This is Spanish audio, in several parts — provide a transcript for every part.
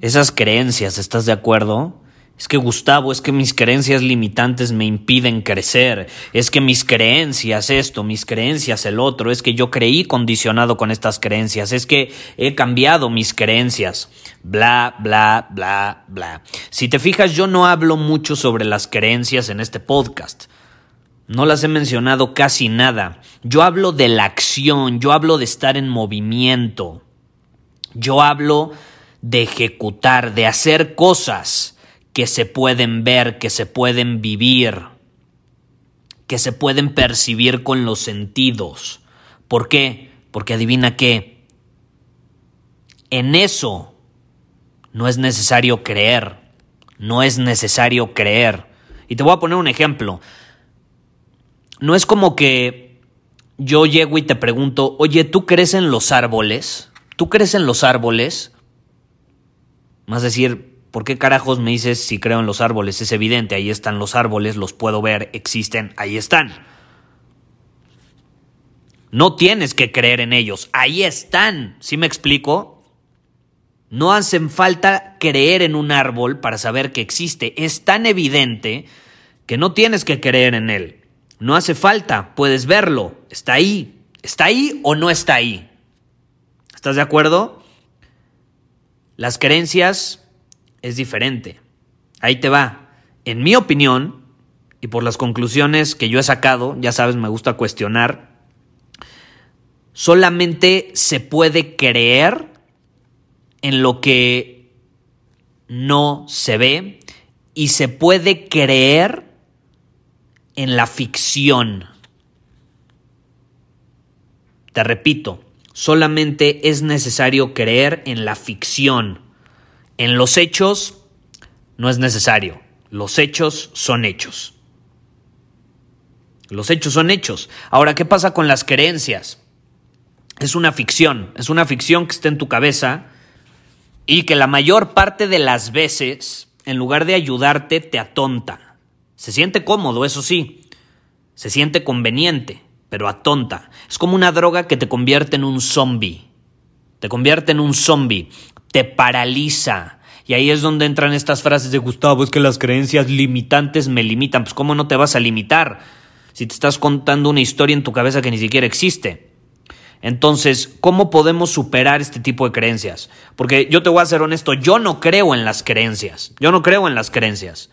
Esas creencias, ¿estás de acuerdo? Es que Gustavo, es que mis creencias limitantes me impiden crecer, es que mis creencias esto, mis creencias el otro, es que yo creí condicionado con estas creencias, es que he cambiado mis creencias, bla, bla, bla, bla. Si te fijas, yo no hablo mucho sobre las creencias en este podcast. No las he mencionado casi nada. Yo hablo de la acción, yo hablo de estar en movimiento. Yo hablo de ejecutar, de hacer cosas que se pueden ver, que se pueden vivir, que se pueden percibir con los sentidos. ¿Por qué? Porque adivina qué. En eso no es necesario creer, no es necesario creer. Y te voy a poner un ejemplo. No es como que yo llego y te pregunto, oye, ¿tú crees en los árboles? ¿Tú crees en los árboles? Más decir, ¿por qué carajos me dices si creo en los árboles? Es evidente, ahí están los árboles, los puedo ver, existen, ahí están. No tienes que creer en ellos, ahí están. ¿Sí me explico? No hacen falta creer en un árbol para saber que existe. Es tan evidente que no tienes que creer en él. No hace falta, puedes verlo. Está ahí. ¿Está ahí o no está ahí? ¿Estás de acuerdo? Las creencias es diferente. Ahí te va. En mi opinión, y por las conclusiones que yo he sacado, ya sabes, me gusta cuestionar, solamente se puede creer en lo que no se ve y se puede creer en la ficción. Te repito, Solamente es necesario creer en la ficción. En los hechos no es necesario. Los hechos son hechos. Los hechos son hechos. Ahora, ¿qué pasa con las creencias? Es una ficción, es una ficción que está en tu cabeza y que la mayor parte de las veces, en lugar de ayudarte, te atonta. Se siente cómodo, eso sí, se siente conveniente, pero atonta. Es como una droga que te convierte en un zombie. Te convierte en un zombie. Te paraliza. Y ahí es donde entran estas frases de Gustavo, es que las creencias limitantes me limitan. Pues ¿cómo no te vas a limitar? Si te estás contando una historia en tu cabeza que ni siquiera existe. Entonces, ¿cómo podemos superar este tipo de creencias? Porque yo te voy a ser honesto, yo no creo en las creencias. Yo no creo en las creencias.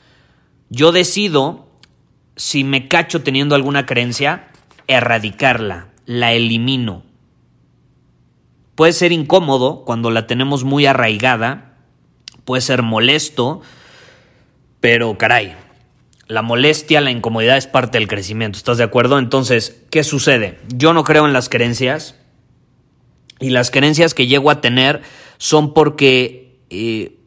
Yo decido si me cacho teniendo alguna creencia, erradicarla, la elimino. Puede ser incómodo cuando la tenemos muy arraigada, puede ser molesto, pero caray, la molestia, la incomodidad es parte del crecimiento, ¿estás de acuerdo? Entonces, ¿qué sucede? Yo no creo en las creencias y las creencias que llego a tener son porque eh,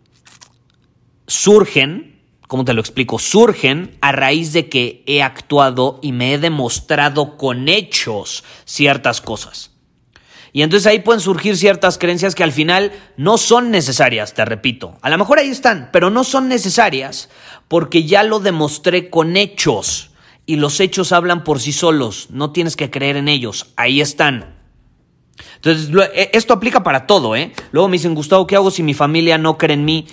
surgen ¿cómo te lo explico? Surgen a raíz de que he actuado y me he demostrado con hechos ciertas cosas. Y entonces ahí pueden surgir ciertas creencias que al final no son necesarias, te repito. A lo mejor ahí están, pero no son necesarias porque ya lo demostré con hechos. Y los hechos hablan por sí solos, no tienes que creer en ellos, ahí están. Entonces, e, esto aplica para todo, ¿eh? Luego me dicen, Gustavo, ¿qué hago si mi familia no cree en mí?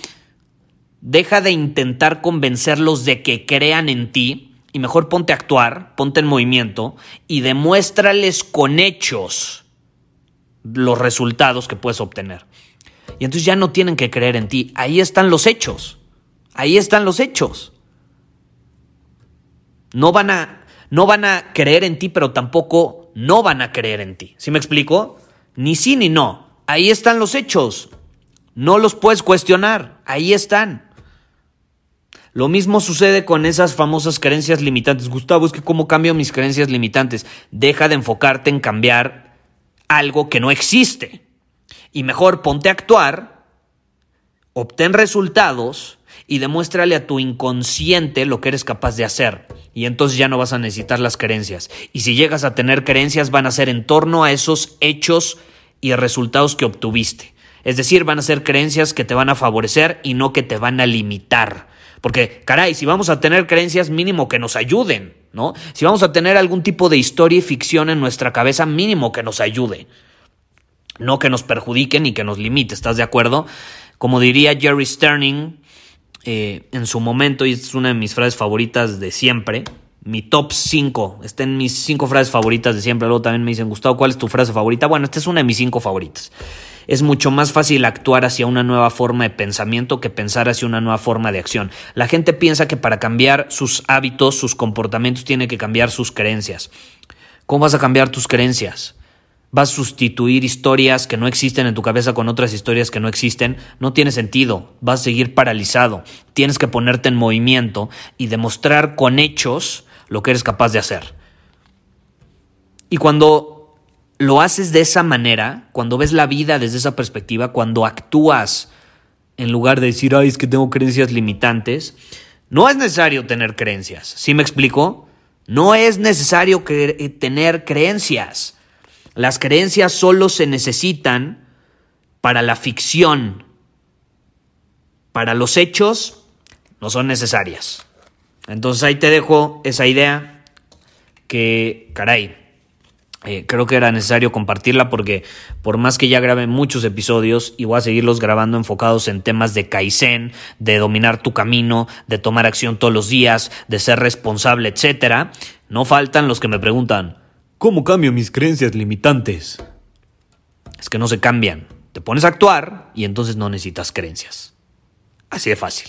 Deja de intentar convencerlos de que crean en ti y mejor ponte a actuar, ponte en movimiento y demuéstrales con hechos los resultados que puedes obtener. Y entonces ya no tienen que creer en ti. Ahí están los hechos. Ahí están los hechos. No van a, no van a creer en ti, pero tampoco no van a creer en ti. ¿Sí me explico? Ni sí ni no. Ahí están los hechos. No los puedes cuestionar. Ahí están. Lo mismo sucede con esas famosas creencias limitantes. Gustavo, es que cómo cambio mis creencias limitantes. Deja de enfocarte en cambiar algo que no existe. Y mejor ponte a actuar, obtén resultados y demuéstrale a tu inconsciente lo que eres capaz de hacer. Y entonces ya no vas a necesitar las creencias. Y si llegas a tener creencias van a ser en torno a esos hechos y resultados que obtuviste. Es decir, van a ser creencias que te van a favorecer y no que te van a limitar. Porque, caray, si vamos a tener creencias, mínimo que nos ayuden, ¿no? Si vamos a tener algún tipo de historia y ficción en nuestra cabeza, mínimo que nos ayude. No que nos perjudique ni que nos limite, ¿estás de acuerdo? Como diría Jerry Sterning eh, en su momento, y es una de mis frases favoritas de siempre, mi top 5, está en mis 5 frases favoritas de siempre. Luego también me dicen, Gustavo, ¿cuál es tu frase favorita? Bueno, esta es una de mis 5 favoritas es mucho más fácil actuar hacia una nueva forma de pensamiento que pensar hacia una nueva forma de acción. La gente piensa que para cambiar sus hábitos, sus comportamientos, tiene que cambiar sus creencias. ¿Cómo vas a cambiar tus creencias? ¿Vas a sustituir historias que no existen en tu cabeza con otras historias que no existen? No tiene sentido. Vas a seguir paralizado. Tienes que ponerte en movimiento y demostrar con hechos lo que eres capaz de hacer. Y cuando lo haces de esa manera, cuando ves la vida desde esa perspectiva, cuando actúas en lugar de decir, ay, es que tengo creencias limitantes, no es necesario tener creencias. ¿Sí me explico? No es necesario eh, tener creencias. Las creencias solo se necesitan para la ficción. Para los hechos no son necesarias. Entonces ahí te dejo esa idea que, caray, eh, creo que era necesario compartirla porque por más que ya grabé muchos episodios y voy a seguirlos grabando enfocados en temas de Kaizen, de dominar tu camino, de tomar acción todos los días, de ser responsable, etcétera, no faltan los que me preguntan, ¿cómo cambio mis creencias limitantes? Es que no se cambian. Te pones a actuar y entonces no necesitas creencias. Así de fácil.